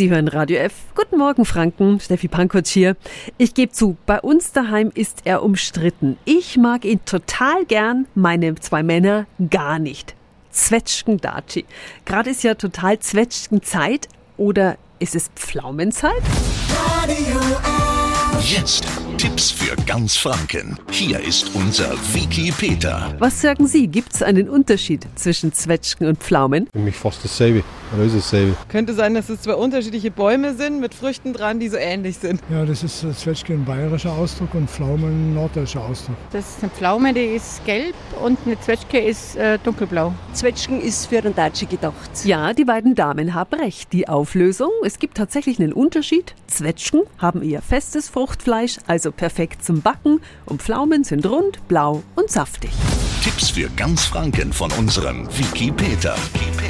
Sie hören Radio F. Guten Morgen, Franken. Steffi Pankotsch hier. Ich gebe zu, bei uns daheim ist er umstritten. Ich mag ihn total gern, meine zwei Männer gar nicht. Zwetschgen-Daci. Gerade ist ja total Zwetschgen-Zeit. Oder ist es Pflaumenzeit? Radio F. Jetzt Tipps für ganz Franken. Hier ist unser Wiki Peter. Was sagen Sie? Gibt es einen Unterschied zwischen Zwetschgen und Pflaumen? Für mich fast dasselbe. Oder ist dasselbe? Könnte sein, dass es zwei unterschiedliche Bäume sind mit Früchten dran, die so ähnlich sind. Ja, das ist Zwetschge ein bayerischer Ausdruck und Pflaume ein norddeutscher Ausdruck. Das ist eine Pflaume, die ist gelb und eine Zwetschge ist äh, dunkelblau. Zwetschgen ist für den Daci gedacht. Ja, die beiden Damen haben recht. Die Auflösung, es gibt tatsächlich einen Unterschied. Zwetschgen haben eher festes Fruchtfleisch, also perfekt zum Backen, und Pflaumen sind rund, blau und saftig. Tipps für ganz Franken von unserem Wiki Peter.